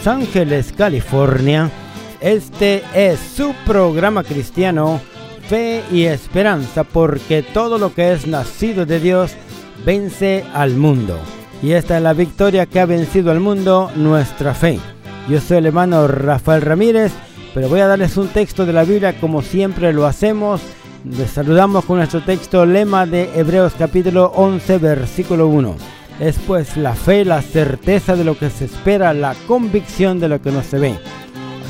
Los Ángeles, California. Este es su programa cristiano, Fe y Esperanza, porque todo lo que es nacido de Dios vence al mundo. Y esta es la victoria que ha vencido al mundo, nuestra fe. Yo soy el hermano Rafael Ramírez, pero voy a darles un texto de la Biblia como siempre lo hacemos. Les saludamos con nuestro texto lema de Hebreos capítulo 11 versículo 1. Es pues la fe, la certeza de lo que se espera, la convicción de lo que no se ve.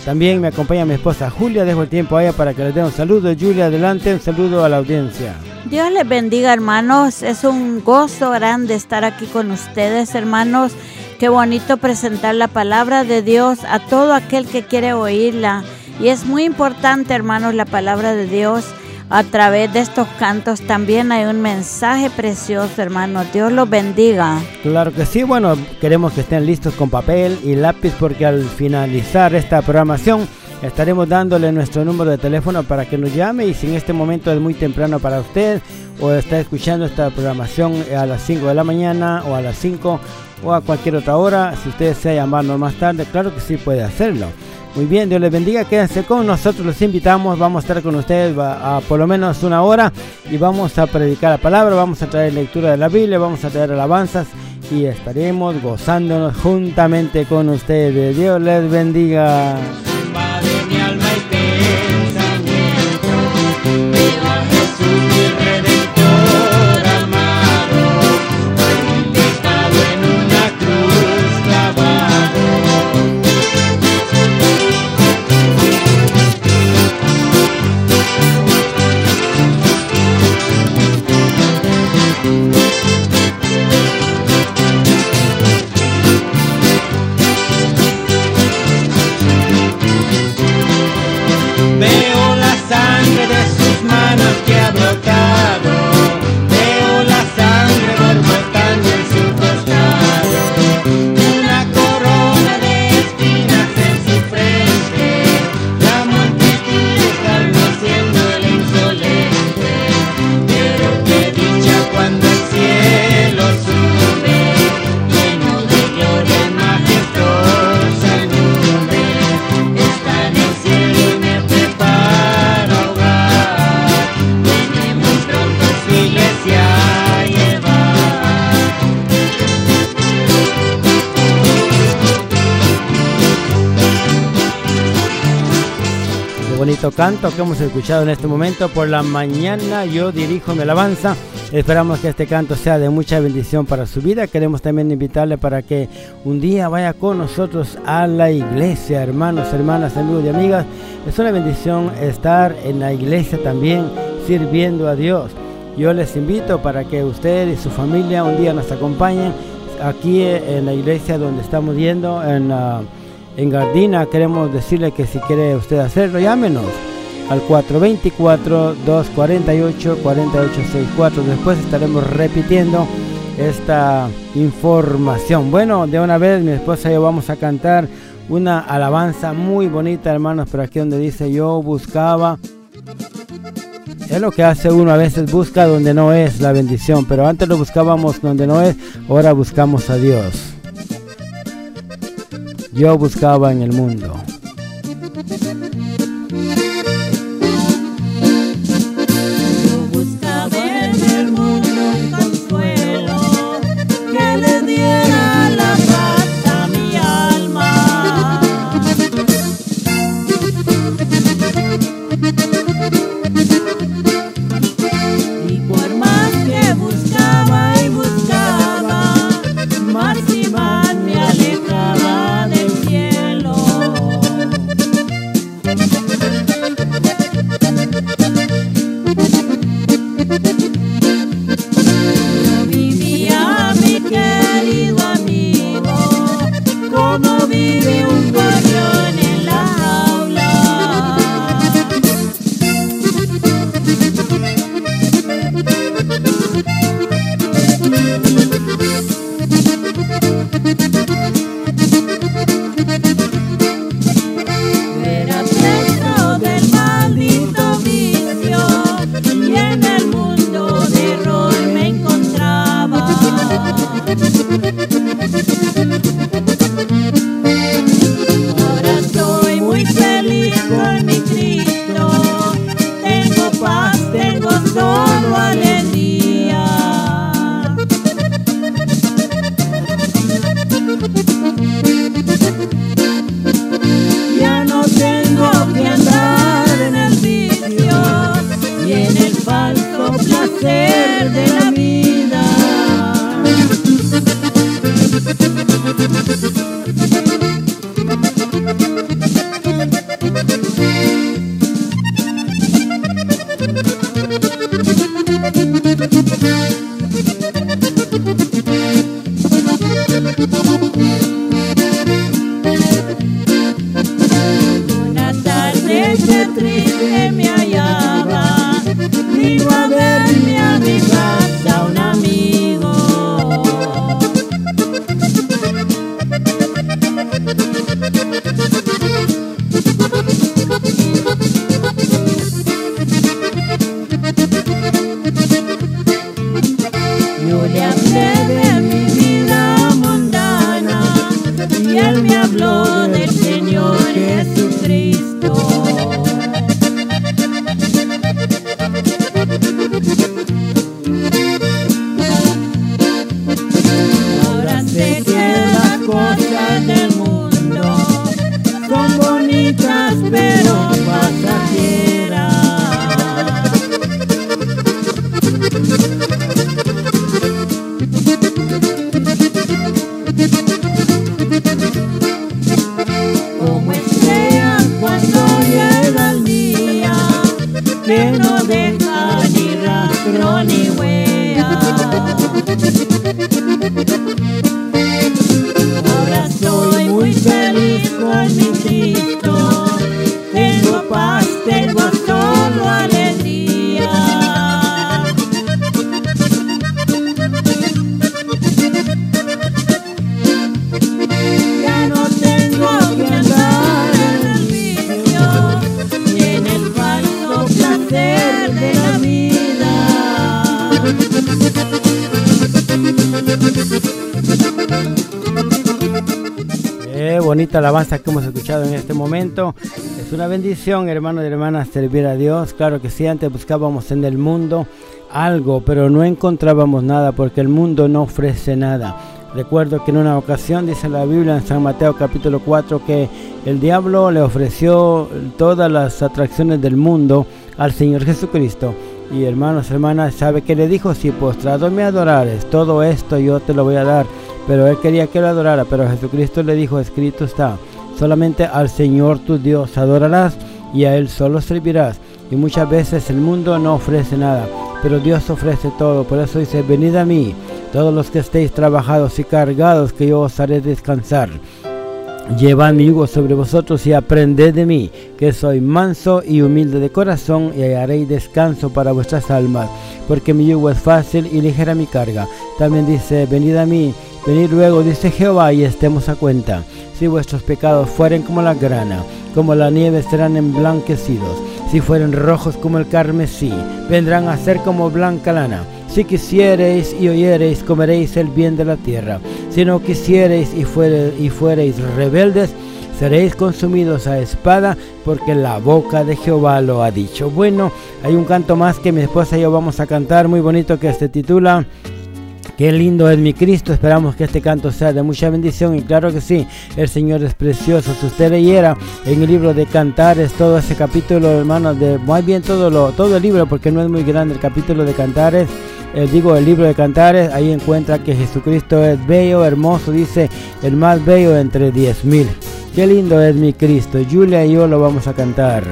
También me acompaña mi esposa Julia, dejo el tiempo a ella para que le dé un saludo. Julia, adelante, un saludo a la audiencia. Dios les bendiga hermanos, es un gozo grande estar aquí con ustedes hermanos. Qué bonito presentar la palabra de Dios a todo aquel que quiere oírla. Y es muy importante hermanos la palabra de Dios. A través de estos cantos también hay un mensaje precioso, hermanos. Dios los bendiga. Claro que sí. Bueno, queremos que estén listos con papel y lápiz porque al finalizar esta programación estaremos dándole nuestro número de teléfono para que nos llame y si en este momento es muy temprano para usted o está escuchando esta programación a las 5 de la mañana o a las 5 o a cualquier otra hora, si usted desea llamarnos más tarde, claro que sí puede hacerlo. Muy bien, Dios les bendiga, quédense con nosotros, los invitamos, vamos a estar con ustedes a, por lo menos una hora y vamos a predicar la palabra, vamos a traer lectura de la Biblia, vamos a traer alabanzas y estaremos gozándonos juntamente con ustedes. Dios les bendiga. Canto que hemos escuchado en este momento. Por la mañana yo dirijo mi alabanza. Esperamos que este canto sea de mucha bendición para su vida. Queremos también invitarle para que un día vaya con nosotros a la iglesia, hermanos, hermanas, amigos y amigas. Es una bendición estar en la iglesia también sirviendo a Dios. Yo les invito para que usted y su familia un día nos acompañen aquí en la iglesia donde estamos yendo en... Uh, en Gardina. Queremos decirle que si quiere usted hacerlo, llámenos al 424-248-4864. Después estaremos repitiendo esta información. Bueno, de una vez mi esposa y yo vamos a cantar una alabanza muy bonita, hermanos, por aquí donde dice yo buscaba. Es lo que hace uno a veces, busca donde no es la bendición, pero antes lo buscábamos donde no es, ahora buscamos a Dios yo buscaba en el mundo. Bonita alabanza que hemos escuchado en este momento. Es una bendición, hermanos y hermanas, servir a Dios. Claro que sí, antes buscábamos en el mundo algo, pero no encontrábamos nada porque el mundo no ofrece nada. Recuerdo que en una ocasión dice la Biblia en San Mateo capítulo 4 que el diablo le ofreció todas las atracciones del mundo al Señor Jesucristo. Y hermanos, hermanas, ¿sabe qué le dijo? Si postrado me adorares, todo esto yo te lo voy a dar. Pero él quería que lo adorara, pero Jesucristo le dijo, escrito está, solamente al Señor tu Dios adorarás y a Él solo servirás. Y muchas veces el mundo no ofrece nada, pero Dios ofrece todo. Por eso dice, venid a mí, todos los que estéis trabajados y cargados, que yo os haré descansar. Llevad mi yugo sobre vosotros y aprended de mí, que soy manso y humilde de corazón, y haréis descanso para vuestras almas, porque mi yugo es fácil y ligera mi carga. También dice, venid a mí, venid luego, dice Jehová, y estemos a cuenta. Si vuestros pecados fueren como la grana, como la nieve serán emblanquecidos. Si fueren rojos como el carmesí, vendrán a ser como blanca lana. Si quisiereis y oyereis, comeréis el bien de la tierra. Si no quisiereis y, fuere, y fuereis rebeldes, seréis consumidos a espada, porque la boca de Jehová lo ha dicho. Bueno, hay un canto más que mi esposa y yo vamos a cantar, muy bonito, que se titula Qué lindo es mi Cristo. Esperamos que este canto sea de mucha bendición. Y claro que sí, el Señor es precioso. Si usted leyera en el libro de Cantares todo ese capítulo, hermanos, de muy bien todo lo, todo el libro, porque no es muy grande el capítulo de Cantares. Eh, digo, el libro de Cantares, ahí encuentra que Jesucristo es bello, hermoso, dice el más bello entre diez mil. Qué lindo es mi Cristo. Julia y yo lo vamos a cantar.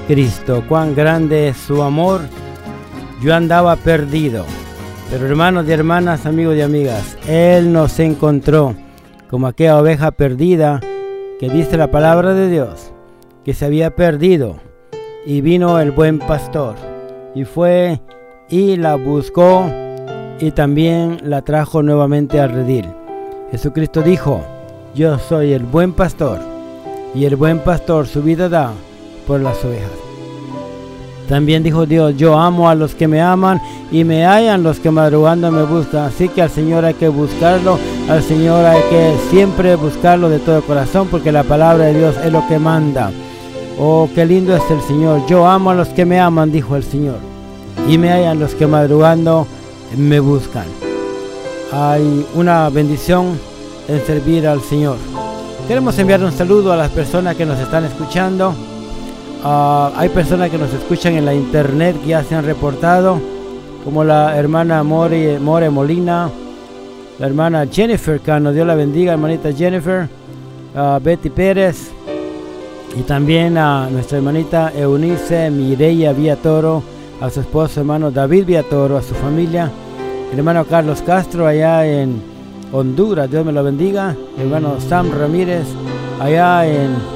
Cristo, cuán grande es su amor. Yo andaba perdido, pero hermanos y hermanas, amigos y amigas, Él nos encontró como aquella oveja perdida que dice la palabra de Dios, que se había perdido, y vino el buen pastor, y fue y la buscó, y también la trajo nuevamente al redil. Jesucristo dijo, yo soy el buen pastor, y el buen pastor su vida da por las ovejas. También dijo Dios, yo amo a los que me aman y me hallan los que madrugando me buscan. Así que al Señor hay que buscarlo, al Señor hay que siempre buscarlo de todo corazón porque la palabra de Dios es lo que manda. Oh, qué lindo es el Señor. Yo amo a los que me aman, dijo el Señor. Y me hallan los que madrugando me buscan. Hay una bendición en servir al Señor. Queremos enviar un saludo a las personas que nos están escuchando. Ah, hay personas que nos escuchan en la internet que ya se han reportado, como la hermana More, More Molina, la hermana Jennifer Cano, Dios la bendiga, hermanita Jennifer, Betty Pérez, y también a nuestra hermanita Eunice Mireya Villatoro, a su esposo hermano David Villatoro, a su familia, el hermano Carlos Castro allá en Honduras, Dios me lo bendiga, hermano Sam Ramírez allá en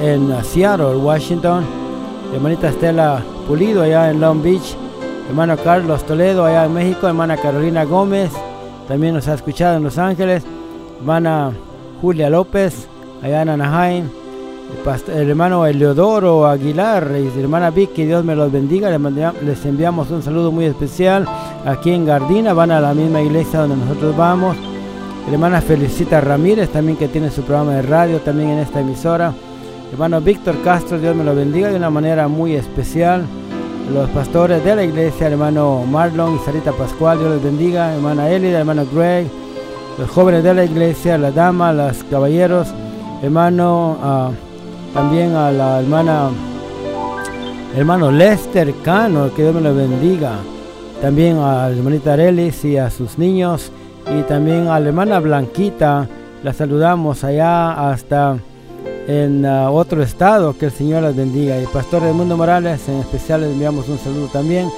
en Seattle, Washington, hermanita Estela Pulido allá en Long Beach, hermano Carlos Toledo allá en México, hermana Carolina Gómez, también nos ha escuchado en Los Ángeles, hermana Julia López allá en Anaheim, el, hermano Eleodoro Aguilar y hermana Vicky, Dios me los bendiga, les enviamos un saludo muy especial aquí en Gardina, van a la misma iglesia donde nosotros vamos. Hermana Felicita Ramírez también que tiene su programa de radio también en esta emisora. Hermano Víctor Castro, Dios me lo bendiga de una manera muy especial. Los pastores de la iglesia, hermano Marlon y Sarita Pascual, Dios les bendiga. Hermana Elida, hermano Greg, los jóvenes de la iglesia, la dama, los caballeros, hermano, ah, también a la hermana, hermano Lester Cano, que Dios me lo bendiga. También a la hermanita Arelis y a sus niños. Y también a la hermana Blanquita, la saludamos allá hasta en uh, otro estado. Que el Señor les bendiga. Y Pastor Mundo Morales, en especial, les enviamos un saludo también.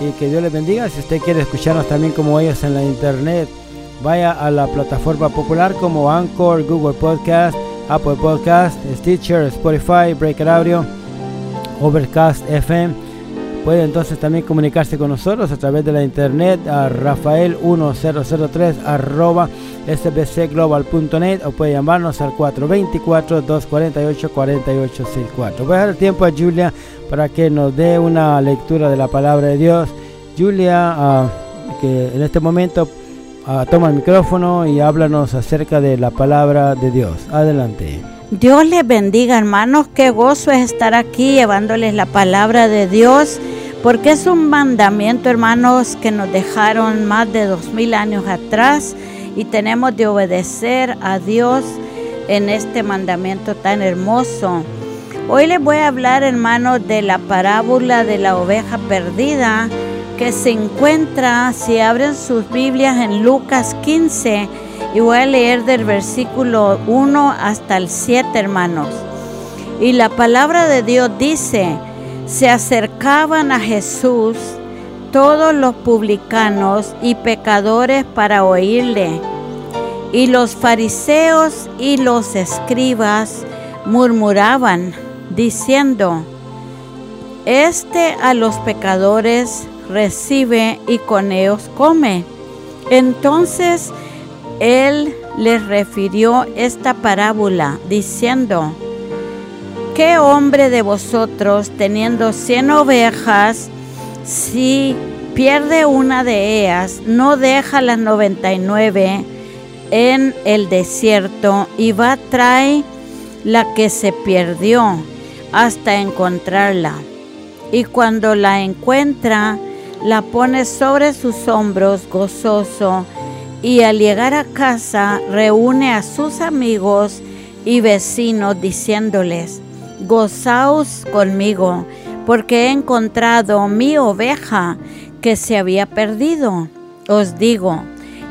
Y que Dios les bendiga. Si usted quiere escucharnos también como ellos en la internet, vaya a la plataforma popular como Anchor, Google Podcast, Apple Podcast, Stitcher, Spotify, Breaker Audio, Overcast FM Puede entonces también comunicarse con nosotros a través de la internet a rafael1003 arroba sbcglobal.net o puede llamarnos al 424-248-4864. Voy a dar tiempo a Julia para que nos dé una lectura de la palabra de Dios. Julia, ah, que en este momento ah, toma el micrófono y háblanos acerca de la palabra de Dios. Adelante. Dios les bendiga hermanos, qué gozo es estar aquí llevándoles la palabra de Dios porque es un mandamiento, hermanos, que nos dejaron más de dos mil años atrás y tenemos de obedecer a Dios en este mandamiento tan hermoso. Hoy les voy a hablar, hermanos, de la parábola de la oveja perdida que se encuentra, si abren sus Biblias, en Lucas 15, y voy a leer del versículo 1 hasta el 7, hermanos. Y la palabra de Dios dice, se acercaban a Jesús todos los publicanos y pecadores para oírle. Y los fariseos y los escribas murmuraban, diciendo, Este a los pecadores recibe y con ellos come. Entonces él les refirió esta parábola, diciendo, ¿qué hombre de vosotros teniendo cien ovejas, si pierde una de ellas, no deja las noventa y nueve en el desierto y va trae la que se perdió hasta encontrarla? Y cuando la encuentra, la pone sobre sus hombros gozoso y al llegar a casa reúne a sus amigos y vecinos diciéndoles, gozaos conmigo, porque he encontrado mi oveja que se había perdido. Os digo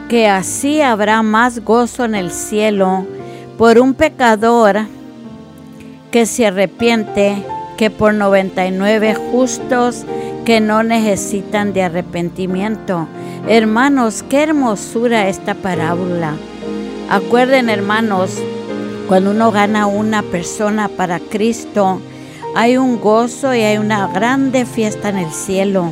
que así habrá más gozo en el cielo por un pecador que se arrepiente que por 99 justos que no necesitan de arrepentimiento. Hermanos, qué hermosura esta parábola. Acuerden, hermanos, cuando uno gana una persona para Cristo, hay un gozo y hay una grande fiesta en el cielo.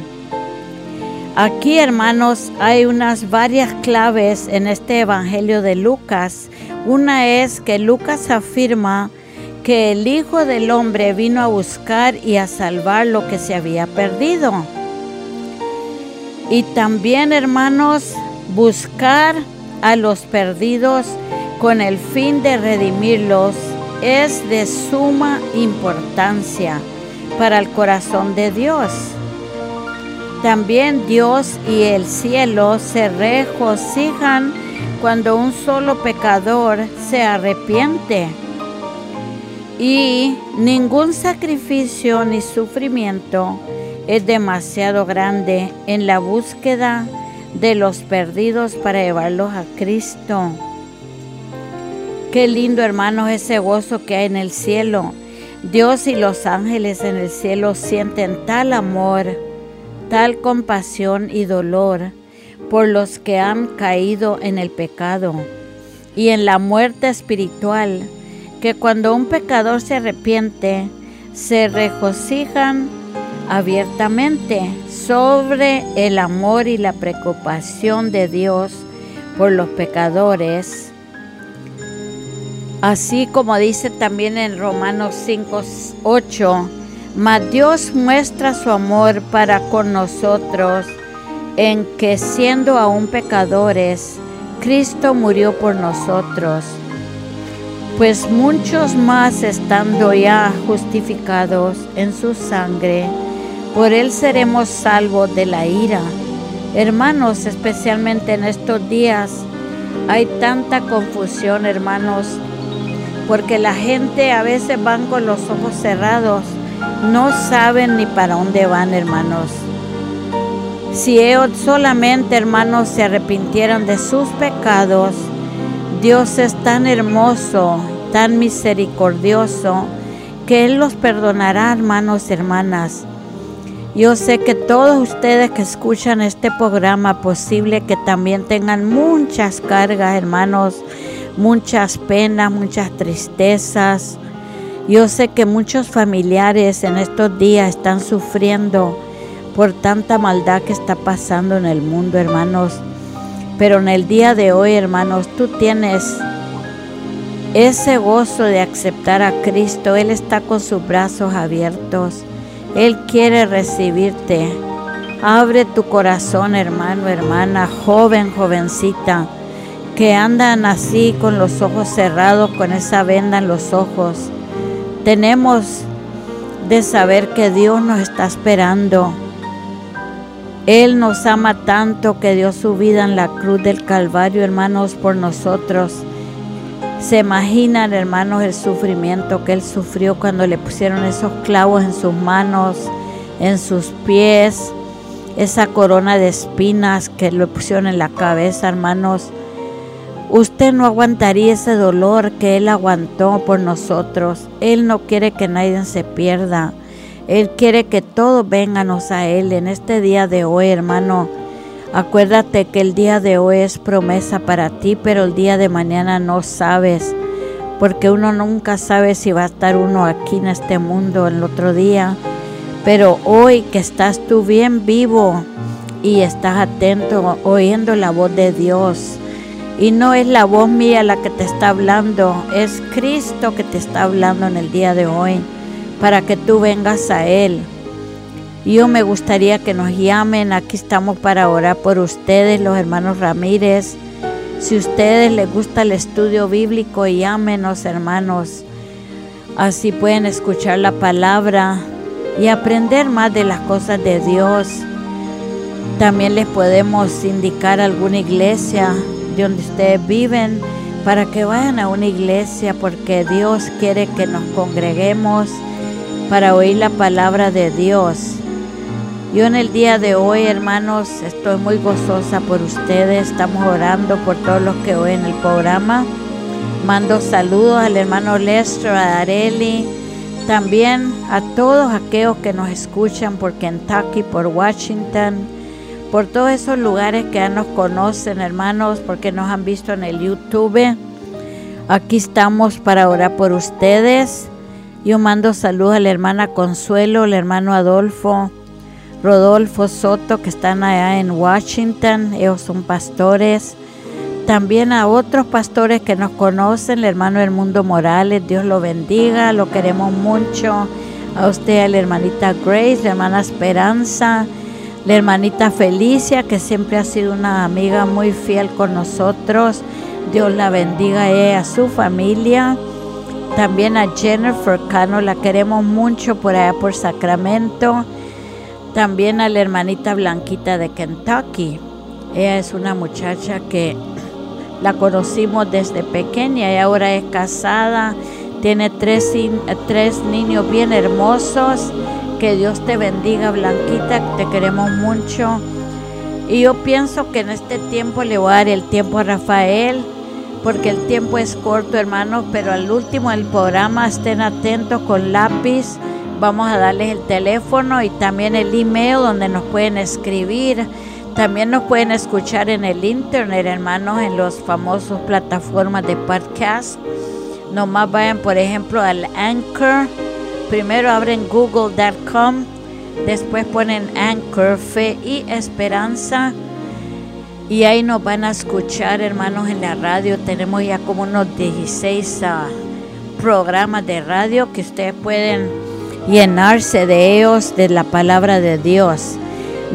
Aquí, hermanos, hay unas varias claves en este Evangelio de Lucas. Una es que Lucas afirma que el Hijo del Hombre vino a buscar y a salvar lo que se había perdido. Y también, hermanos, buscar a los perdidos con el fin de redimirlos es de suma importancia para el corazón de Dios. También Dios y el cielo se regocijan cuando un solo pecador se arrepiente. Y ningún sacrificio ni sufrimiento es demasiado grande en la búsqueda de los perdidos para llevarlos a Cristo. Qué lindo, hermanos, ese gozo que hay en el cielo. Dios y los ángeles en el cielo sienten tal amor, tal compasión y dolor por los que han caído en el pecado y en la muerte espiritual, que cuando un pecador se arrepiente, se regocijan abiertamente sobre el amor y la preocupación de Dios por los pecadores Así como dice también en Romanos 5, 8, mas Dios muestra su amor para con nosotros en que siendo aún pecadores, Cristo murió por nosotros. Pues muchos más estando ya justificados en su sangre, por él seremos salvos de la ira. Hermanos, especialmente en estos días, hay tanta confusión, hermanos, porque la gente a veces van con los ojos cerrados, no saben ni para dónde van, hermanos. Si ellos solamente, hermanos, se arrepintieran de sus pecados, Dios es tan hermoso, tan misericordioso, que Él los perdonará, hermanos y hermanas. Yo sé que todos ustedes que escuchan este programa, posible que también tengan muchas cargas, hermanos, muchas penas, muchas tristezas. Yo sé que muchos familiares en estos días están sufriendo por tanta maldad que está pasando en el mundo, hermanos. Pero en el día de hoy, hermanos, tú tienes ese gozo de aceptar a Cristo. Él está con sus brazos abiertos. Él quiere recibirte. Abre tu corazón, hermano, hermana, joven, jovencita que andan así con los ojos cerrados, con esa venda en los ojos. Tenemos de saber que Dios nos está esperando. Él nos ama tanto que dio su vida en la cruz del Calvario, hermanos, por nosotros. Se imaginan, hermanos, el sufrimiento que Él sufrió cuando le pusieron esos clavos en sus manos, en sus pies, esa corona de espinas que le pusieron en la cabeza, hermanos. Usted no aguantaría ese dolor que Él aguantó por nosotros. Él no quiere que nadie se pierda. Él quiere que todos venganos a Él en este día de hoy, hermano. Acuérdate que el día de hoy es promesa para ti, pero el día de mañana no sabes, porque uno nunca sabe si va a estar uno aquí en este mundo el otro día. Pero hoy que estás tú bien vivo y estás atento, oyendo la voz de Dios, y no es la voz mía la que te está hablando, es Cristo que te está hablando en el día de hoy para que tú vengas a Él. Yo me gustaría que nos llamen, aquí estamos para orar por ustedes, los hermanos Ramírez. Si a ustedes les gusta el estudio bíblico, llámenos hermanos. Así pueden escuchar la palabra y aprender más de las cosas de Dios. También les podemos indicar alguna iglesia donde ustedes viven para que vayan a una iglesia porque Dios quiere que nos congreguemos para oír la palabra de Dios. Yo en el día de hoy, hermanos, estoy muy gozosa por ustedes. Estamos orando por todos los que oyen el programa. Mando saludos al hermano Lestro, a Areli, También a todos aquellos que nos escuchan por Kentucky, por Washington, por todos esos lugares que ya nos conocen, hermanos, porque nos han visto en el YouTube. Aquí estamos para orar por ustedes. Yo mando saludos a la hermana Consuelo, al hermano Adolfo, Rodolfo Soto, que están allá en Washington. Ellos son pastores. También a otros pastores que nos conocen, el hermano Mundo Morales, Dios lo bendiga, lo queremos mucho. A usted, a la hermanita Grace, la hermana Esperanza, la hermanita Felicia, que siempre ha sido una amiga muy fiel con nosotros. Dios la bendiga a ella, a su familia. También a Jennifer Cano, la queremos mucho por allá por Sacramento. También a la hermanita Blanquita de Kentucky. Ella es una muchacha que la conocimos desde pequeña y ahora es casada. Tiene tres, tres niños bien hermosos. Que Dios te bendiga, Blanquita. Te queremos mucho. Y yo pienso que en este tiempo le voy a dar el tiempo a Rafael, porque el tiempo es corto, hermanos, pero al último del programa estén atentos con lápiz. Vamos a darles el teléfono y también el email donde nos pueden escribir también nos pueden escuchar en el internet, hermanos, en los famosos plataformas de podcast. Nomás vayan, por ejemplo, al Anchor. Primero abren google.com, después ponen Anchor, Fe y Esperanza. Y ahí nos van a escuchar, hermanos, en la radio. Tenemos ya como unos 16 ah, programas de radio que ustedes pueden llenarse de ellos, de la palabra de Dios.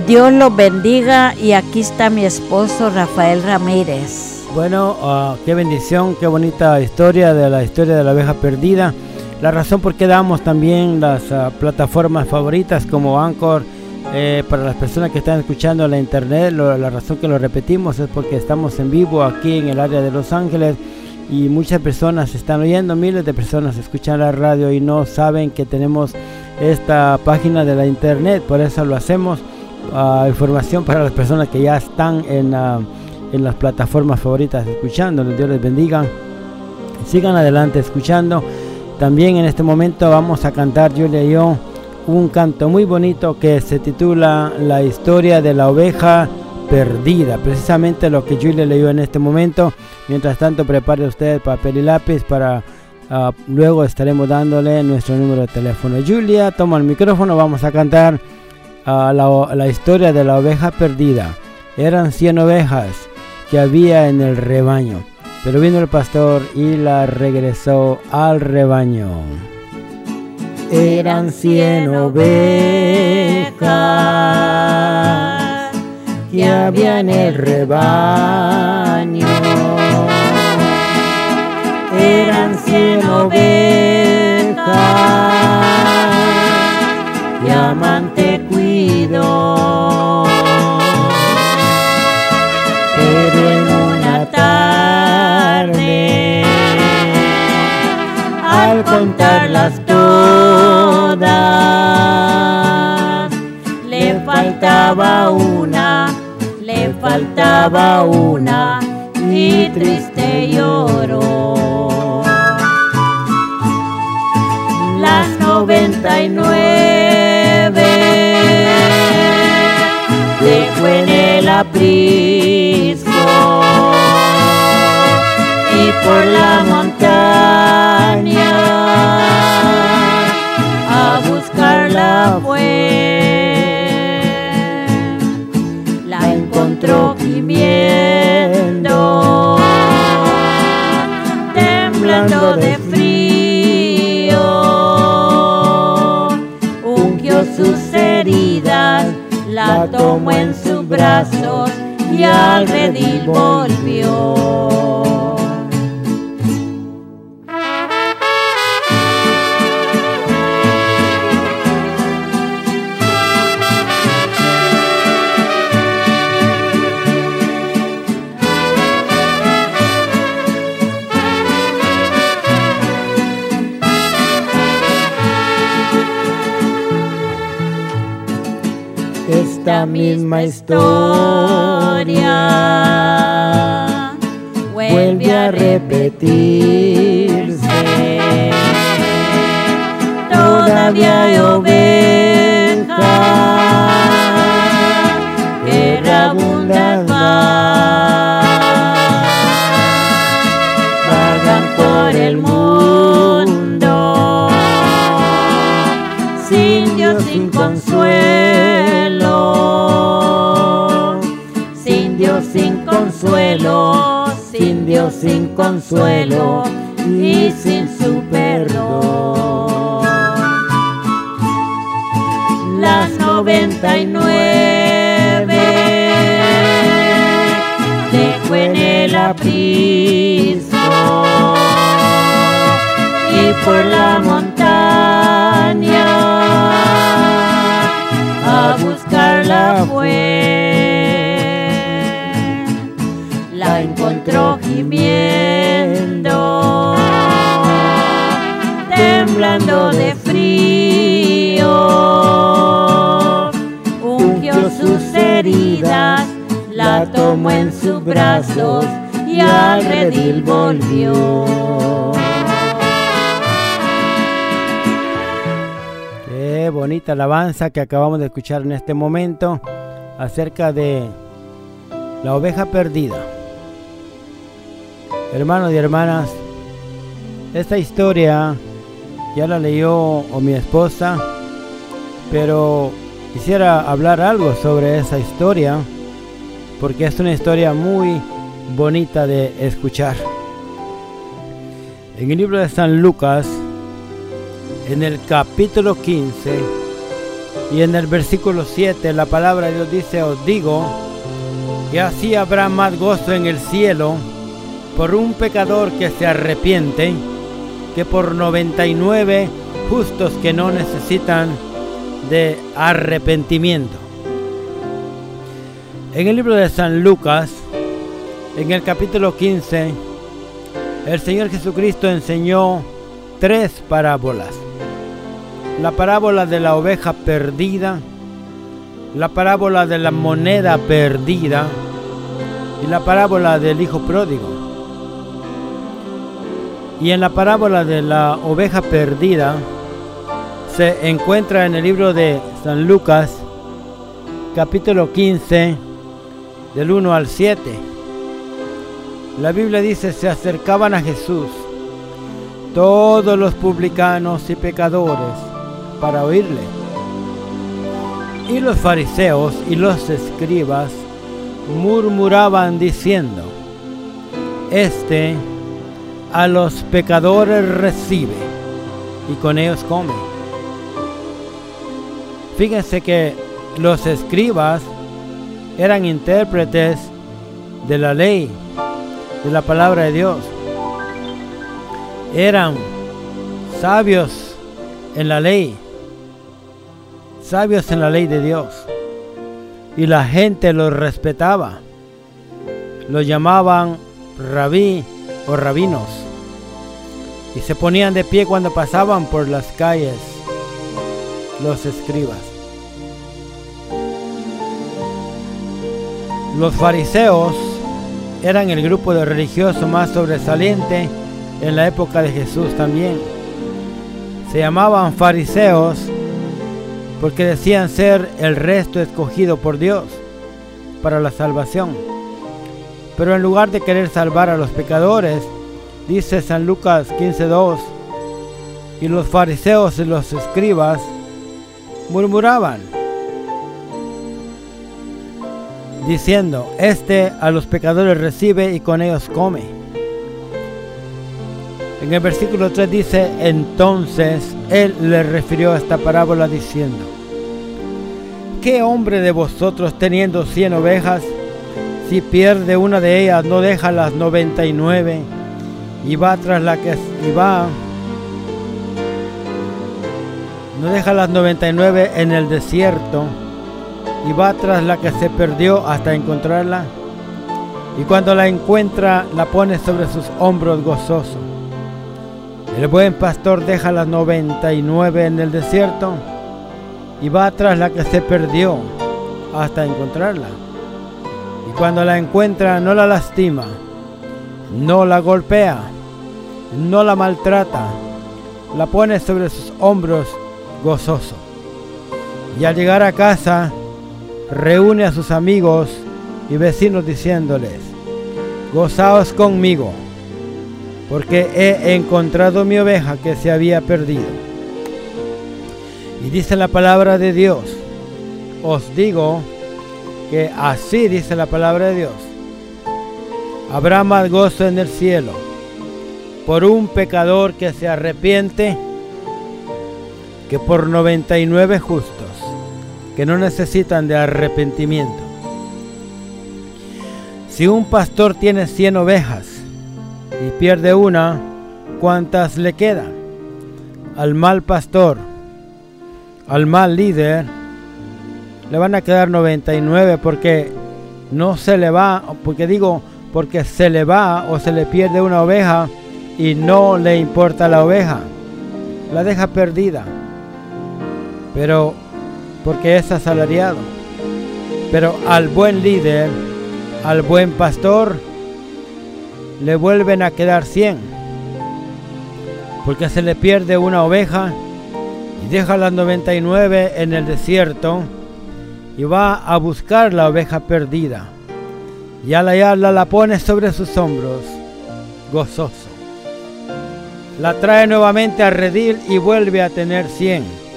Dios los bendiga y aquí está mi esposo Rafael Ramírez. Bueno, ah, qué bendición, qué bonita historia de la historia de la abeja perdida. La razón por qué damos también las ah, plataformas favoritas como Anchor eh, para las personas que están escuchando en la internet, la razón que lo repetimos es porque estamos en vivo aquí en el área de Los Ángeles y muchas personas están oyendo, miles de personas escuchan la radio y no saben que tenemos esta página de la internet, por eso lo hacemos información para las personas que ya están en, en las plataformas favoritas escuchando. Dios les bendiga. Sigan adelante escuchando. También en este momento vamos a cantar Julia y yo un canto muy bonito que se titula La historia de la oveja perdida. Precisamente lo que Julia leyó en este momento. Mientras tanto, prepare usted papel y lápiz para luego estaremos dándole nuestro número de teléfono. Julia, toma el micrófono, vamos a cantar la, historia de la oveja perdida. Eran 100 ovejas que había en el rebaño, pero vino el pastor y la regresó al rebaño. Eran 100 ovejas que había en el rebaño. Eran 100 ovejas le faltaba una, le faltaba una y triste lloró. Las noventa y nueve dejó en el aprisco y por la montaña buscarla fue. La encontró gimiendo, temblando de frío, ungió sus heridas la tomó en sus brazos y al redil volvió. Misma historia vuelve a repetirse. y consuelo y sin su perdón. Las noventa y nueve dejó en el aprisco y por la montaña a buscarla fue. La encontró gimiendo la tomó en sus brazos y al redil volvió. Qué bonita alabanza que acabamos de escuchar en este momento acerca de la oveja perdida. Hermanos y hermanas, esta historia ya la leyó o mi esposa, pero quisiera hablar algo sobre esa historia porque es una historia muy bonita de escuchar. En el libro de San Lucas, en el capítulo 15 y en el versículo 7, la palabra de Dios dice, os digo, que así habrá más gozo en el cielo por un pecador que se arrepiente que por 99 justos que no necesitan de arrepentimiento. En el libro de San Lucas, en el capítulo 15, el Señor Jesucristo enseñó tres parábolas. La parábola de la oveja perdida, la parábola de la moneda perdida y la parábola del hijo pródigo. Y en la parábola de la oveja perdida se encuentra en el libro de San Lucas, capítulo 15, del 1 al 7. La Biblia dice, se acercaban a Jesús todos los publicanos y pecadores para oírle. Y los fariseos y los escribas murmuraban diciendo, Este a los pecadores recibe y con ellos come. Fíjense que los escribas eran intérpretes de la ley, de la palabra de Dios. Eran sabios en la ley, sabios en la ley de Dios. Y la gente los respetaba. Los llamaban rabí o rabinos y se ponían de pie cuando pasaban por las calles los escribas. Los fariseos eran el grupo de religiosos más sobresaliente en la época de Jesús también. Se llamaban fariseos porque decían ser el resto escogido por Dios para la salvación. Pero en lugar de querer salvar a los pecadores, dice San Lucas 15:2, y los fariseos y los escribas murmuraban, diciendo, este a los pecadores recibe y con ellos come. En el versículo 3 dice, entonces él le refirió esta parábola diciendo, ¿qué hombre de vosotros teniendo cien ovejas, si pierde una de ellas, no deja las 99 y va tras la que y va no deja las 99 en el desierto y va tras la que se perdió hasta encontrarla y cuando la encuentra la pone sobre sus hombros gozoso. El buen pastor deja las 99 en el desierto y va tras la que se perdió hasta encontrarla. Y cuando la encuentra no la lastima, no la golpea, no la maltrata, la pone sobre sus hombros gozoso. Y al llegar a casa, reúne a sus amigos y vecinos diciéndoles, gozaos conmigo, porque he encontrado mi oveja que se había perdido. Y dice la palabra de Dios, os digo que así dice la palabra de Dios, habrá más gozo en el cielo por un pecador que se arrepiente que por 99 justos que no necesitan de arrepentimiento. Si un pastor tiene 100 ovejas y pierde una, ¿cuántas le quedan? Al mal pastor, al mal líder, le van a quedar 99 porque no se le va, porque digo, porque se le va o se le pierde una oveja y no le importa la oveja, la deja perdida pero porque es asalariado. Pero al buen líder, al buen pastor, le vuelven a quedar 100. Porque se le pierde una oveja y deja las 99 en el desierto y va a buscar la oveja perdida. Y al hallarla la pone sobre sus hombros, gozoso. La trae nuevamente a redil y vuelve a tener 100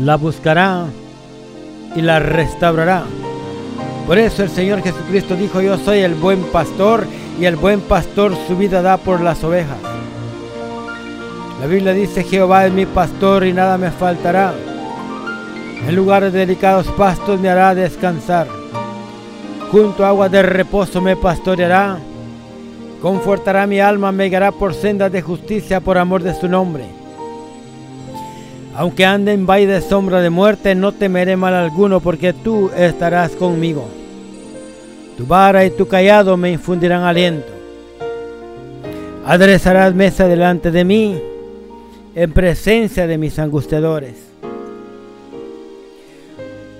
la buscará y la restaurará. Por eso el Señor Jesucristo dijo, yo soy el buen pastor y el buen pastor su vida da por las ovejas. La Biblia dice, Jehová es mi pastor y nada me faltará. En lugares de delicados pastos me hará descansar. Junto a agua de reposo me pastoreará. Confortará mi alma, me guiará por sendas de justicia por amor de su nombre. Aunque ande en valle de sombra de muerte, no temeré mal alguno, porque tú estarás conmigo. Tu vara y tu callado me infundirán aliento. Aderezarás mesa delante de mí, en presencia de mis angustiadores.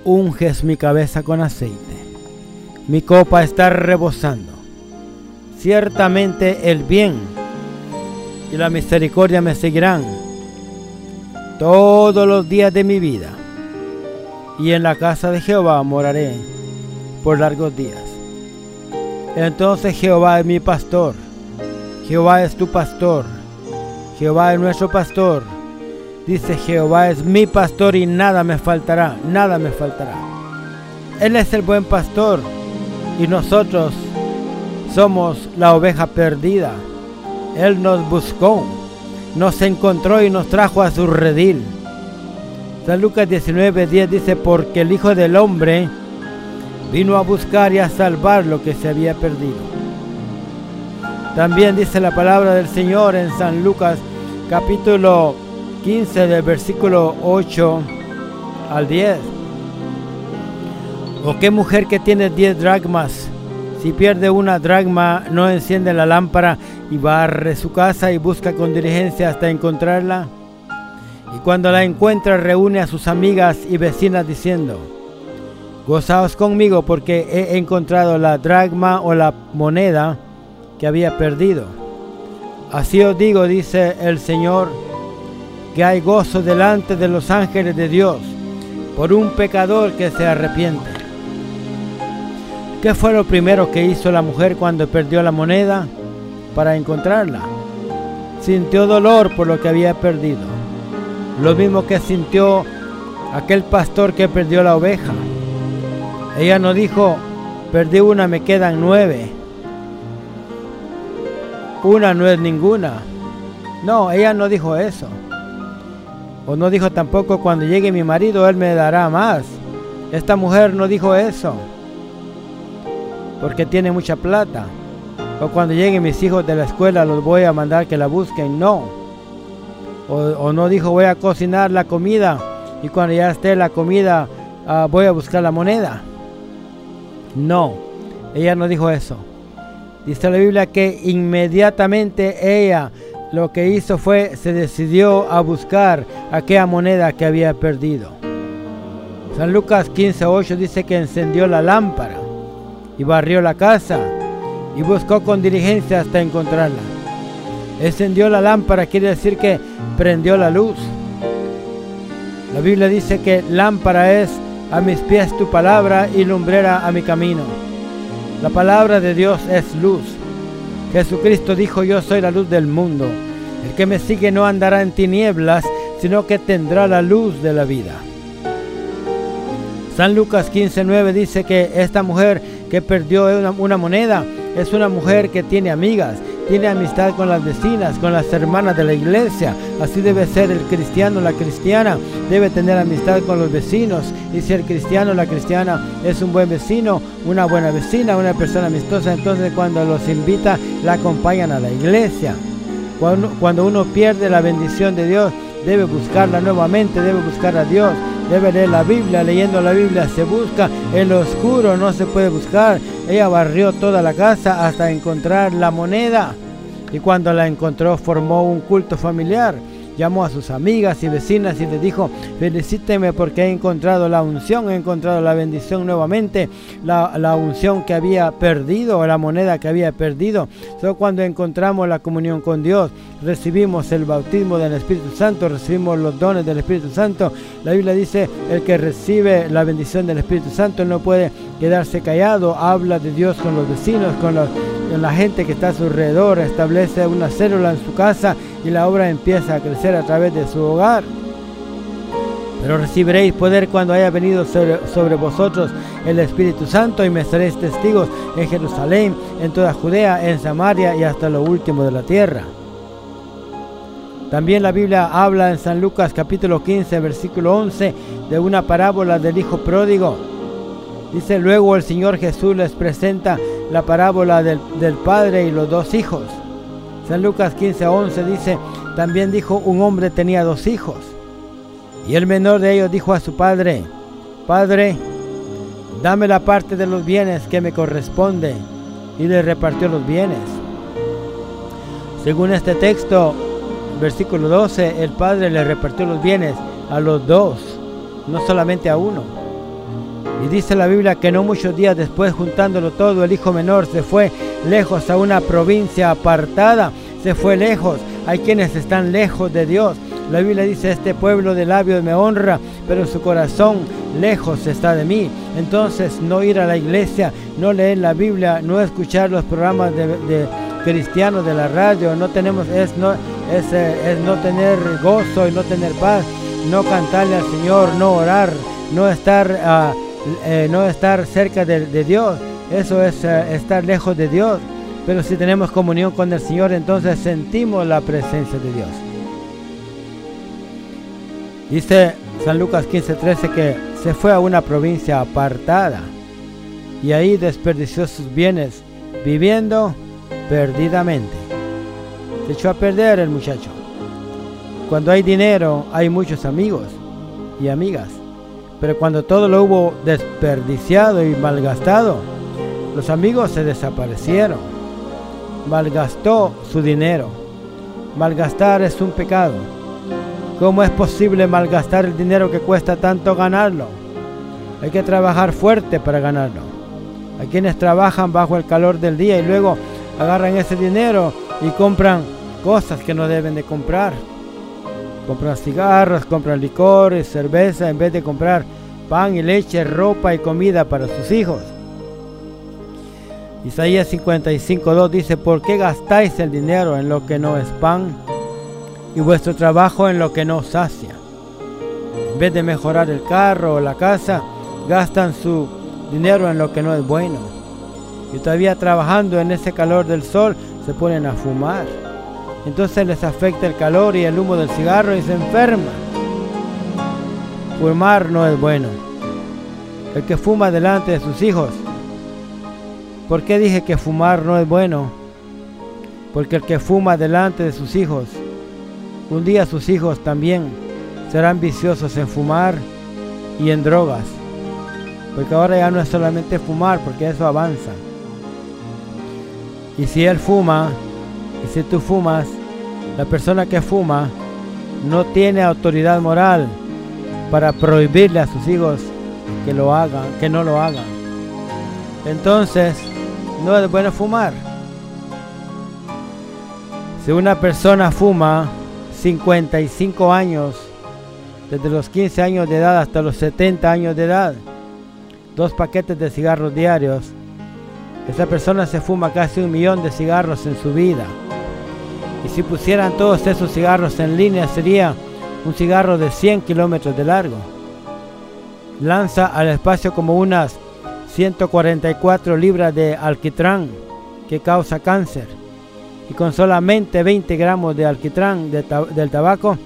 Unges mi cabeza con aceite. Mi copa está rebosando. Ciertamente el bien y la misericordia me seguirán todos los días de mi vida, y en la casa de Jehová moraré por largos días. Entonces Jehová es mi pastor, Jehová es tu pastor, Jehová es nuestro pastor. Dice Jehová es mi pastor y nada me faltará, nada me faltará. Él es el buen pastor y nosotros somos la oveja perdida. Él nos buscó nos encontró y nos trajo a su redil. San Lucas 19, 10 dice, porque el Hijo del Hombre vino a buscar y a salvar lo que se había perdido. También dice la palabra del Señor en San Lucas capítulo 15 del versículo 8 al 10. ¿O qué mujer que tiene 10 dragmas si pierde una dragma, no enciende la lámpara y barre su casa y busca con diligencia hasta encontrarla. Y cuando la encuentra, reúne a sus amigas y vecinas diciendo, Gozaos conmigo porque he encontrado la dragma o la moneda que había perdido. Así os digo, dice el Señor, que hay gozo delante de los ángeles de Dios por un pecador que se arrepiente. ¿Qué fue lo primero que hizo la mujer cuando perdió la moneda para encontrarla? Sintió dolor por lo que había perdido. Lo mismo que sintió aquel pastor que perdió la oveja. Ella no dijo, perdí una, me quedan nueve. Una no es ninguna. No, ella no dijo eso. O no dijo tampoco, cuando llegue mi marido, él me dará más. Esta mujer no dijo eso porque tiene mucha plata. O cuando lleguen mis hijos de la escuela los voy a mandar que la busquen. No. O, no dijo voy a cocinar la comida y cuando ya esté la comida ah, voy a buscar la moneda. No. Ella no dijo eso. Dice la Biblia que inmediatamente ella lo que hizo fue se decidió a buscar aquella moneda que había perdido. San Lucas 15:8 dice que encendió la lámpara y barrió la casa y buscó con diligencia hasta encontrarla. Encendió la lámpara, quiere decir que prendió la luz. La Biblia dice que lámpara es a mis pies tu palabra y lumbrera a mi camino. La palabra de Dios es luz. Jesucristo dijo, yo soy la luz del mundo. El que me sigue no andará en tinieblas, sino que tendrá la luz de la vida. San Lucas 15:9 dice que esta mujer que perdió una, una moneda es una mujer que tiene amigas, tiene amistad con las vecinas, con las hermanas de la iglesia. Así debe ser el cristiano, la cristiana, debe tener amistad con los vecinos. Y si el cristiano, la cristiana es un buen vecino, una buena vecina, una persona amistosa, entonces cuando los invita, la acompañan a la iglesia. Cuando, cuando uno pierde la bendición de Dios, debe buscarla nuevamente, debe buscar a Dios, debe leer la Biblia, leyendo la Biblia se busca, en oscuro no se puede buscar. Ella barrió toda la casa hasta encontrar la moneda y cuando la encontró formó un culto familiar. Llamó a sus amigas y vecinas y les dijo, felicíteme porque he encontrado la unción, he encontrado la bendición nuevamente, la, unción que había perdido o la moneda que había perdido. Solo cuando encontramos la comunión con Dios, recibimos el bautismo del Espíritu Santo, recibimos los dones del Espíritu Santo. La Biblia dice, el que recibe la bendición del Espíritu Santo no puede quedarse callado, habla de Dios con los vecinos, con los la gente que está a su alrededor, establece una célula en su casa y la obra empieza a crecer a través de su hogar. Pero recibiréis poder cuando haya venido sobre, vosotros el Espíritu Santo y me seréis testigos en Jerusalén, en toda Judea, en Samaria y hasta lo último de la tierra. También la Biblia habla en San Lucas capítulo 15, versículo 11, de una parábola del Hijo Pródigo. Dice, luego el Señor Jesús les presenta la parábola del, padre y los dos hijos. San Lucas 15, 11 dice, también dijo, un hombre tenía dos hijos. Y el menor de ellos dijo a su padre, Padre, dame la parte de los bienes que me corresponde. Y le repartió los bienes. Según este texto, versículo 12, el padre le repartió los bienes a los dos, no solamente a uno. Y dice la Biblia que no muchos días después, juntándolo todo, el hijo menor se fue lejos a una provincia apartada. Se fue lejos. Hay quienes están lejos de Dios. La Biblia dice, este pueblo de labios me honra, pero su corazón lejos está de mí. Entonces no ir a la iglesia, no leer la Biblia, no escuchar los programas de, cristianos de la radio, no tenemos, es no, es, eh, es no tener gozo y no tener paz, no cantarle al Señor, no orar, no estar... ah, eh, no estar cerca de, Dios, eso es eh, estar lejos de Dios. Pero si tenemos comunión con el Señor, entonces sentimos la presencia de Dios. Dice San Lucas 15:13 que se fue a una provincia apartada y ahí desperdició sus bienes viviendo perdidamente. Se echó a perder el muchacho. Cuando hay dinero hay muchos amigos y amigas. Pero cuando todo lo hubo desperdiciado y malgastado, los amigos se desaparecieron. Malgastó su dinero. Malgastar es un pecado. ¿Cómo es posible malgastar el dinero que cuesta tanto ganarlo? Hay que trabajar fuerte para ganarlo. Hay quienes trabajan bajo el calor del día y luego agarran ese dinero y compran cosas que no deben de comprar. Compran cigarros, compran licores, cerveza, en vez de comprar pan y leche, ropa y comida para sus hijos. Isaías 55.2 dice, ¿por qué gastáis el dinero en lo que no es pan y vuestro trabajo en lo que no sacia? En vez de mejorar el carro o la casa, gastan su dinero en lo que no es bueno. Y todavía trabajando en ese calor del sol, se ponen a fumar. Entonces les afecta el calor y el humo del cigarro y se enferman. Fumar no es bueno. El que fuma delante de sus hijos. ¿Por qué dije que fumar no es bueno? Porque el que fuma delante de sus hijos, un día sus hijos también serán viciosos en fumar y en drogas. Porque ahora ya no es solamente fumar, porque eso avanza. Y si él fuma, y si tú fumas, la persona que fuma no tiene autoridad moral para prohibirle a sus hijos que lo hagan, que no lo hagan. Entonces, no es bueno fumar. Si una persona fuma 55 años desde los 15 años de edad hasta los 70 años de edad, dos paquetes de cigarros diarios, esa persona se fuma casi un millón de cigarros en su vida. Y si pusieran todos esos cigarros en línea sería un cigarro de 100 kilómetros de largo. Lanza al espacio como unas 144 libras de alquitrán que causa cáncer. Y con solamente 20 gramos de alquitrán del tabaco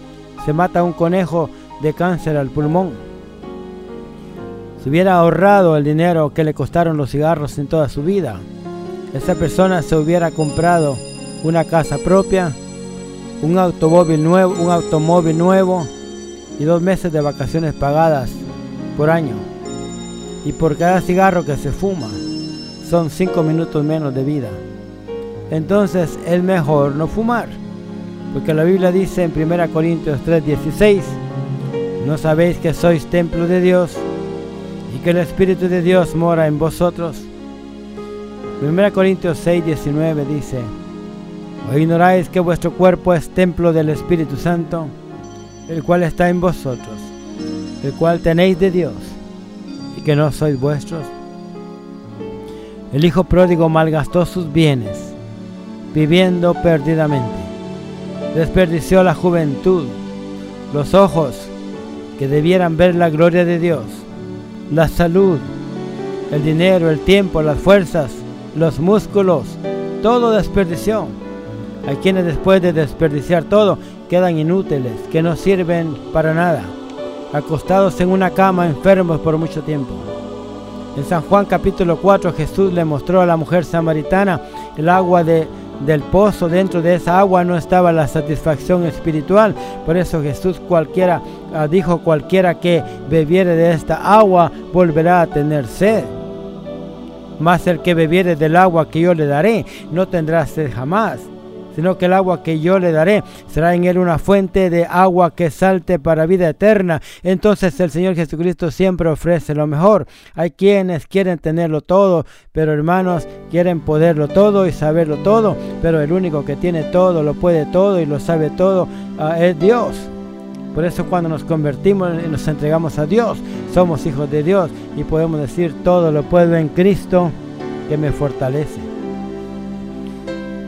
se mata un conejo de cáncer al pulmón. Si hubiera ahorrado el dinero que le costaron los cigarros en toda su vida, esa persona se hubiera comprado una casa propia, un automóvil nuevo, un automóvil nuevo y dos meses de vacaciones pagadas por año. Y por cada cigarro que se fuma, son cinco minutos menos de vida. Entonces es mejor no fumar, porque la Biblia dice en 1 Corintios 3:16, ¿no sabéis que sois templo de Dios y que el Espíritu de Dios mora en vosotros? 1 Corintios 6:19 dice, ¿o ignoráis que vuestro cuerpo es templo del Espíritu Santo, el cual está en vosotros, el cual tenéis de Dios, y que no sois vuestros? El hijo pródigo malgastó sus bienes, viviendo perdidamente. Desperdició la juventud, los ojos que debieran ver la gloria de Dios, la salud, el dinero, el tiempo, las fuerzas, los músculos, todo desperdició. Hay quienes después de desperdiciar todo quedan inútiles, que no sirven para nada, acostados en una cama enfermos por mucho tiempo. En San Juan capítulo 4 Jesús le mostró a la mujer samaritana el agua de, del pozo. Dentro de esa agua no estaba la satisfacción espiritual. Por eso Jesús cualquiera ah, dijo cualquiera que bebiere de esta agua volverá a tener sed. Mas el que bebiere del agua que yo le daré no tendrá sed jamás sino que el agua que yo le daré será en él una fuente de agua que salte para vida eterna. Entonces el Señor Jesucristo siempre ofrece lo mejor. Hay quienes quieren tenerlo todo, pero hermanos quieren poderlo todo y saberlo todo, pero el único que tiene todo, lo puede todo y lo sabe todo ah, es Dios. Por eso cuando nos convertimos y nos entregamos a Dios, somos hijos de Dios y podemos decir todo lo puedo en Cristo que me fortalece.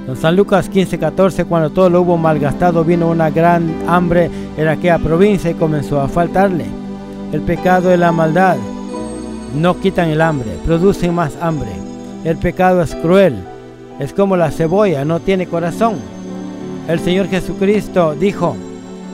En San Lucas 15:14, cuando todo lo hubo malgastado, vino una gran hambre en aquella provincia y comenzó a faltarle. El pecado y la maldad no quitan el hambre, producen más hambre. El pecado es cruel, es como la cebolla, no tiene corazón. El Señor Jesucristo dijo,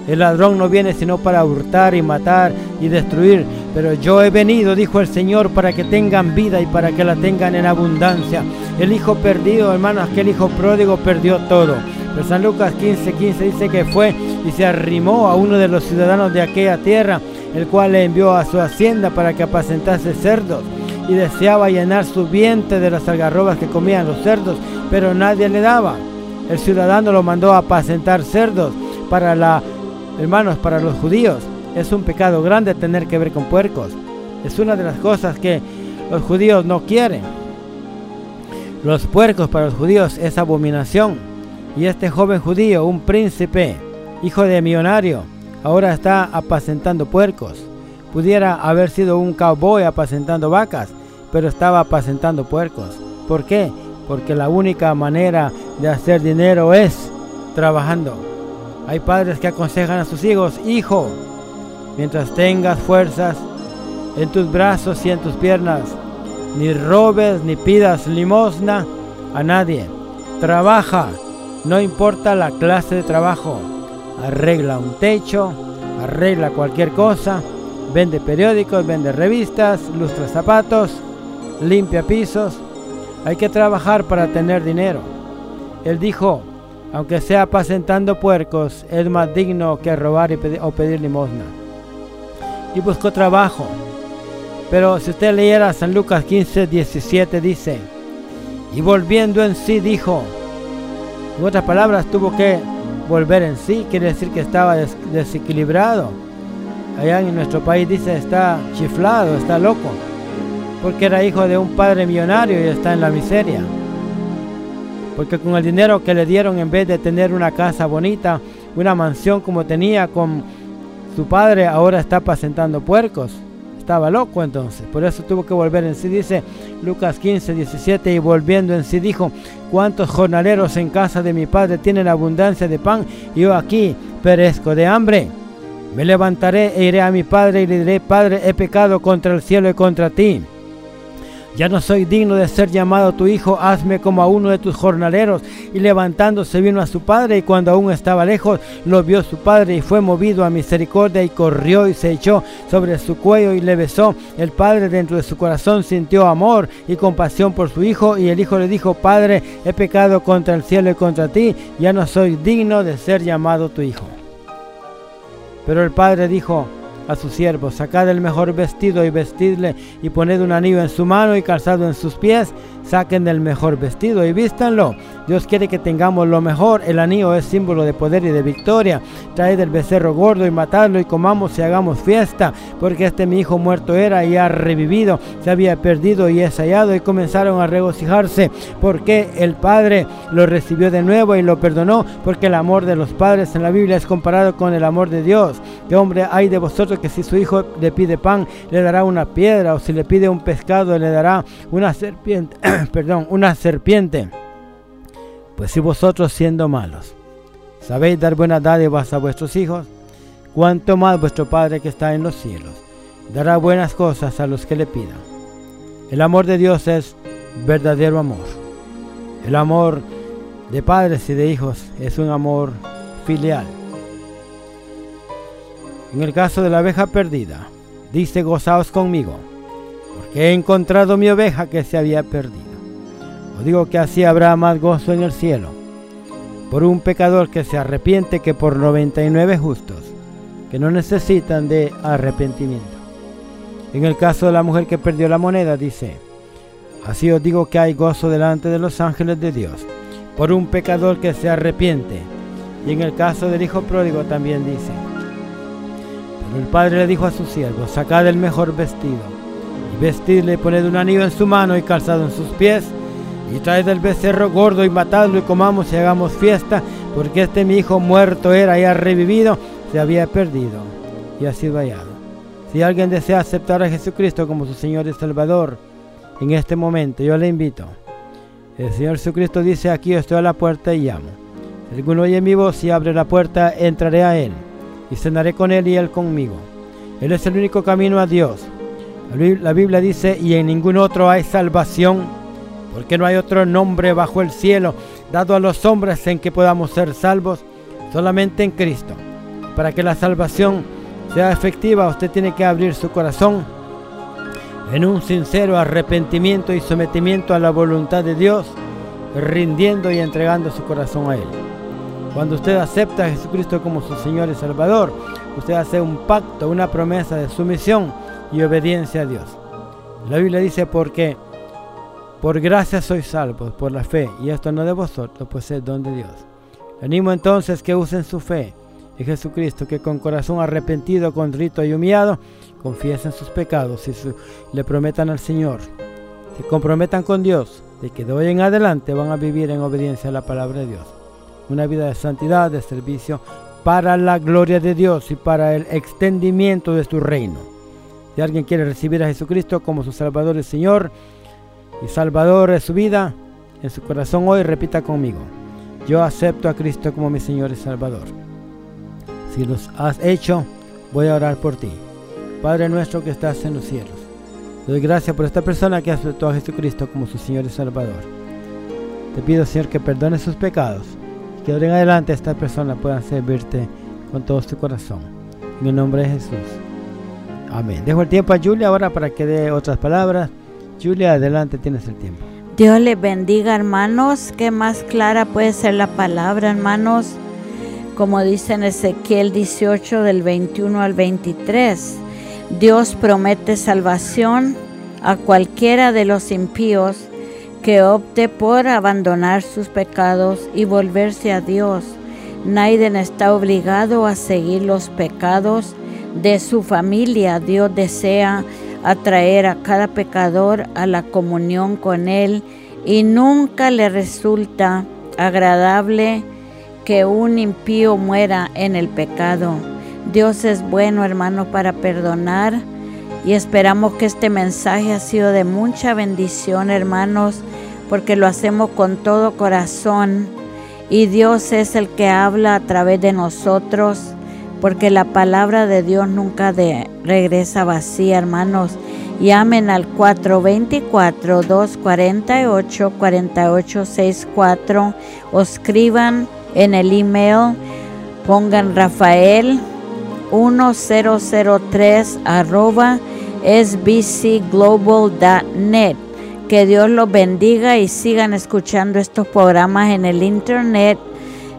el ladrón no viene sino para hurtar y matar y destruir, pero yo he venido, dijo el Señor, para que tengan vida y para que la tengan en abundancia. El hijo perdido, hermanos, aquel hijo pródigo perdió todo. Pero San Lucas 15, 15 dice que fue y se arrimó a uno de los ciudadanos de aquella tierra, el cual le envió a su hacienda para que apacentase cerdos y deseaba llenar su vientre de las algarrobas que comían los cerdos, pero nadie le daba. El ciudadano lo mandó a apacentar cerdos para la Hermanos, para los judíos es un pecado grande tener que ver con puercos. Es una de las cosas que los judíos no quieren. Los puercos para los judíos es abominación. Y este joven judío, un príncipe, hijo de millonario, ahora está apacentando puercos. Pudiera haber sido un cowboy apacentando vacas, pero estaba apacentando puercos. ¿Por qué? Porque la única manera de hacer dinero es trabajando. Hay padres que aconsejan a sus hijos, hijo, mientras tengas fuerzas en tus brazos y en tus piernas, ni robes ni pidas limosna a nadie. Trabaja, no importa la clase de trabajo. Arregla un techo, arregla cualquier cosa, vende periódicos, vende revistas, lustra zapatos, limpia pisos. Hay que trabajar para tener dinero. Él dijo, aunque sea apacentando puercos, es más digno que robar o pedir limosna. Y buscó trabajo. Pero si usted leyera San Lucas 15, 17, dice, y volviendo en sí dijo, en otras palabras, tuvo que volver en sí, quiere decir que estaba desequilibrado. Allá en nuestro país dice, está chiflado, está loco, porque era hijo de un padre millonario y está en la miseria. Porque con el dinero que le dieron, en vez de tener una casa bonita, una mansión como tenía con Su padre ahora está apacentando puercos. Estaba loco entonces, por eso tuvo que volver en sí. Dice Lucas 15, 17, y volviendo en sí dijo, ¿cuántos jornaleros en casa de mi padre tienen abundancia de pan? Yo aquí perezco de hambre. Me levantaré e iré a mi padre y le diré, Padre, he pecado contra el cielo y contra ti ya no soy digno de ser llamado tu hijo, hazme como a uno de tus jornaleros. Y levantándose vino a su padre, y cuando aún estaba lejos, lo vio su padre, y fue movido a misericordia, y corrió y se echó sobre su cuello y le besó. El padre dentro de su corazón sintió amor y compasión por su hijo, y el hijo le dijo, Padre, he pecado contra el cielo y contra ti, ya no soy digno de ser llamado tu hijo. Pero el padre dijo, a su siervo, sacad el mejor vestido y vestidle y poned un anillo en su mano y calzado en sus pies, saquen el mejor vestido y vístanlo. Dios quiere que tengamos lo mejor, el anillo es símbolo de poder y de victoria. Traed el becerro gordo y matadlo y comamos y hagamos fiesta, porque este mi hijo muerto era y ha revivido, se había perdido y es hallado y comenzaron a regocijarse, porque el Padre lo recibió de nuevo y lo perdonó, porque el amor de los padres en la Biblia es comparado con el amor de Dios. ¿Qué hombre hay de vosotros que si su hijo le pide pan, le dará una piedra, o si le pide un pescado, le dará una serpiente? perdón, una serpiente. Pues si vosotros siendo malos sabéis dar buenas dádivas a vuestros hijos, cuanto más vuestro Padre que está en los cielos dará buenas cosas a los que le pidan. El amor de Dios es verdadero amor. El amor de padres y de hijos es un amor filial. En el caso de la oveja perdida, dice gozaos conmigo, porque he encontrado mi oveja que se había perdido. Os digo que así habrá más gozo en el cielo por un pecador que se arrepiente que por 99 justos que no necesitan de arrepentimiento. En el caso de la mujer que perdió la moneda, dice, así os digo que hay gozo delante de los ángeles de Dios por un pecador que se arrepiente. Y en el caso del hijo pródigo también dice, el padre le dijo a su siervo, sacad el mejor vestido y vestidle, poned un anillo en su mano y calzado en sus pies y traed el becerro gordo y matadlo y comamos y hagamos fiesta, porque este mi hijo muerto era y ha revivido, se había perdido y ha sido hallado. Si alguien desea aceptar a Jesucristo como su Señor y Salvador, en este momento yo le invito. El Señor Jesucristo dice, aquí estoy a la puerta y llamo. Si alguno oye mi voz y abre la puerta, entraré a Él y cenaré con Él y Él conmigo. Él es el único camino a Dios. La Biblia dice, y en ningún otro hay salvación porque no hay otro nombre bajo el cielo dado a los hombres en que podamos ser salvos, solamente en Cristo. Para que la salvación sea efectiva, usted tiene que abrir su corazón en un sincero arrepentimiento y sometimiento a la voluntad de Dios, rindiendo y entregando su corazón a Él. Cuando usted acepta a Jesucristo como su Señor y Salvador, usted hace un pacto, una promesa de sumisión y obediencia a Dios. La Biblia dice porque por gracia sois salvos, por la fe, y esto no de vosotros, pues es don de Dios. Animo entonces que usen su fe en Jesucristo, que con corazón arrepentido, contrito y humillado, confiesen sus pecados y le prometan al Señor, se comprometan con Dios, de que de hoy en adelante van a vivir en obediencia a la palabra de Dios. Una vida de santidad, de servicio, para la gloria de Dios y para el extendimiento de su reino. Si alguien quiere recibir a Jesucristo como su Salvador y Señor, y Salvador de su vida, en su corazón hoy repita conmigo, yo acepto a Cristo como mi Señor y Salvador. Si los has hecho, voy a orar por ti. Padre nuestro que estás en los cielos, doy gracias por esta persona que aceptó a Jesucristo como su Señor y Salvador. Te pido, Señor, que perdone sus pecados que ahora en adelante esta persona pueda servirte con todo su corazón. En el nombre de Jesús. Amén. Dejo el tiempo a Julia ahora para que dé otras palabras. Julia, adelante, tienes el tiempo. Dios le bendiga, hermanos. Qué más clara puede ser la palabra, hermanos. Como dice en Ezequiel 18 del 21 al 23. Dios promete salvación a cualquiera de los impíos que opte por abandonar sus pecados y volverse a Dios. Nadie está obligado a seguir los pecados de su familia. Dios desea atraer a cada pecador a la comunión con Él y nunca le resulta agradable que un impío muera en el pecado. Dios es bueno, hermano, para perdonar. Y esperamos que este mensaje ha sido de mucha bendición, hermanos, porque lo hacemos con todo corazón. Y Dios es el que habla a través de nosotros, porque la palabra de Dios nunca de, regresa vacía, hermanos. Llamen al 424-248-4864 o escriban en el email, pongan Rafael 1003 arroba sbcglobal.net. Que Dios los bendiga y sigan escuchando estos programas en el internet,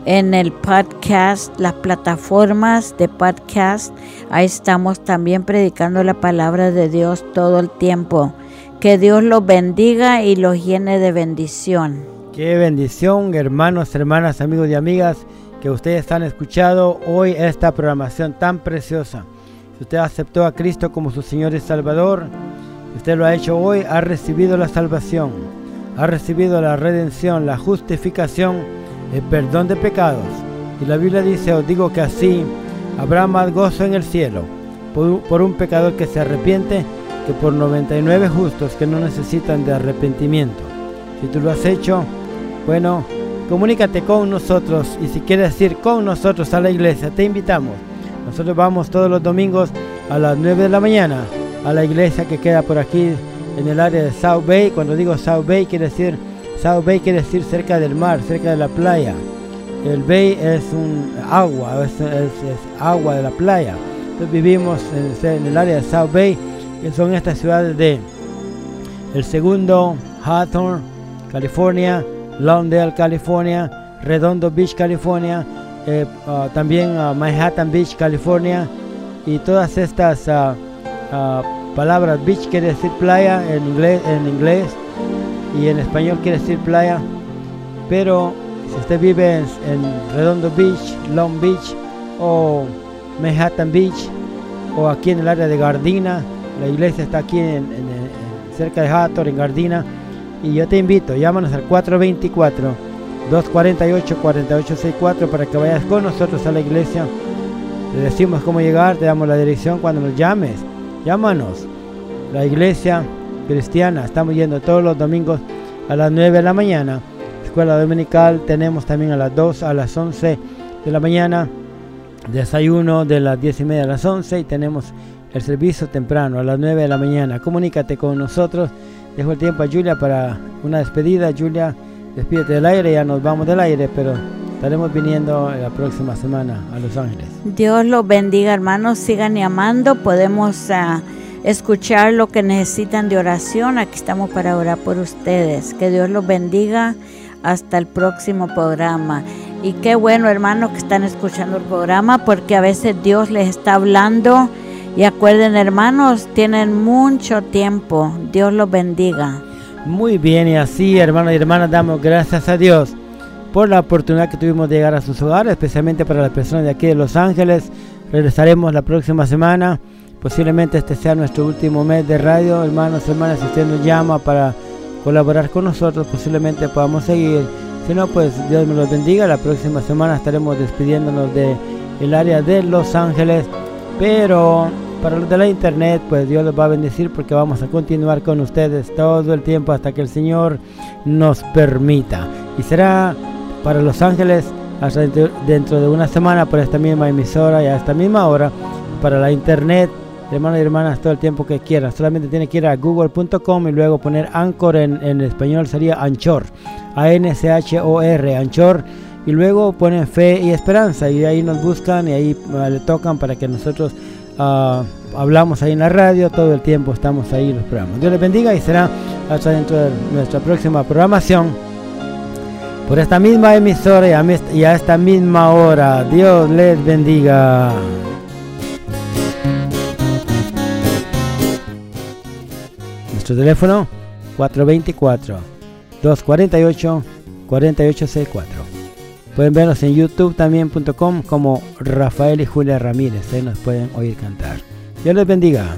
en el podcast, las plataformas de podcast. Ahí estamos también predicando la palabra de Dios todo el tiempo. Que Dios los bendiga y los llene de bendición. Qué bendición, hermanos, hermanas, amigos y amigas que ustedes han escuchado hoy esta programación tan preciosa. Usted aceptó a Cristo como su Señor y Salvador, usted lo ha hecho hoy, ha recibido la salvación, ha recibido la redención, la justificación, el perdón de pecados. Y la Biblia dice, os digo que así habrá más gozo en el cielo por, un pecador que se arrepiente que por 99 justos que no necesitan de arrepentimiento. Si tú lo has hecho, bueno, comunícate con nosotros y si quieres ir con nosotros a la iglesia, te invitamos. Nosotros vamos todos los domingos a las 9 de la mañana a la iglesia que queda por aquí en el área de South Bay. Cuando digo South Bay quiere decir South Bay quiere decir cerca del mar, cerca de la playa. El bay es un agua, es, agua de la playa. Entonces vivimos en, el área de South Bay, que son estas ciudades de el segundo, Hawthorne, California, Lawndale, California, Redondo Beach, California, eh, uh, también uh, Manhattan Beach, California, y todas estas uh, palabras, beach quiere decir playa en inglés, en inglés, y en español quiere decir playa, pero si usted vive en, Redondo Beach, Long Beach o Manhattan Beach, o aquí en el área de Gardina, la iglesia está aquí en, cerca de Hathor, en Gardina, y yo te invito, llámanos al 424-248-4864 para que vayas con nosotros a la iglesia. Te decimos cómo llegar, te damos la dirección cuando nos llames. Llámanos. La iglesia cristiana, estamos yendo todos los domingos a las 9 de la mañana. Escuela dominical tenemos también a las 2, a las 11 de la mañana. Desayuno de las 10 y media a las 11 y tenemos el servicio temprano a las 9 de la mañana. Comunícate con nosotros. Dejo el tiempo a Julia para una despedida. Julia, despídete del aire, ya nos vamos del aire, pero estaremos viniendo la próxima semana a Los Ángeles. Dios los bendiga, hermanos. Sigan llamando. Podemos uh, escuchar lo que necesitan de oración. Aquí estamos para orar por ustedes. Que Dios los bendiga. Hasta el próximo programa. Y qué bueno, hermanos, que están escuchando el programa, porque a veces Dios les está hablando y acuerden, hermanos, tienen mucho tiempo. Dios los bendiga. Muy bien, y así, hermanos y hermanas, damos gracias a Dios por la oportunidad que tuvimos de llegar a sus hogares, especialmente para las personas de aquí de Los Ángeles. Regresaremos la próxima semana. Posiblemente este sea nuestro último mes de radio. Hermanos, hermanas, si usted nos llama para colaborar con nosotros, posiblemente podamos seguir. Si no, pues Dios me los bendiga. La próxima semana estaremos despidiéndonos de el área de Los Ángeles. Pero para los de la internet, pues Dios los va a bendecir porque vamos a continuar con ustedes todo el tiempo hasta que el Señor nos permita. Y será para Los Ángeles hasta dentro de una semana por esta misma emisora y a esta misma hora. Para la internet, hermanos y hermanas, todo el tiempo que quieran. Solamente tiene que ir a google.com y luego poner Anchor en, en español sería Anchor. A-N-C-H-O-R, Anchor y luego ponen fe y esperanza y ahí nos buscan y ahí uh, le tocan para que nosotros uh, hablamos ahí en la radio todo el tiempo estamos ahí en los programas Dios les bendiga y será hasta dentro de nuestra próxima programación por esta misma emisora y a, esta misma hora Dios les bendiga nuestro teléfono 424 248 4864 Pueden vernos en youtube también.com como Rafael y Julia Ramírez. Ahí nos pueden oír cantar. Dios les bendiga.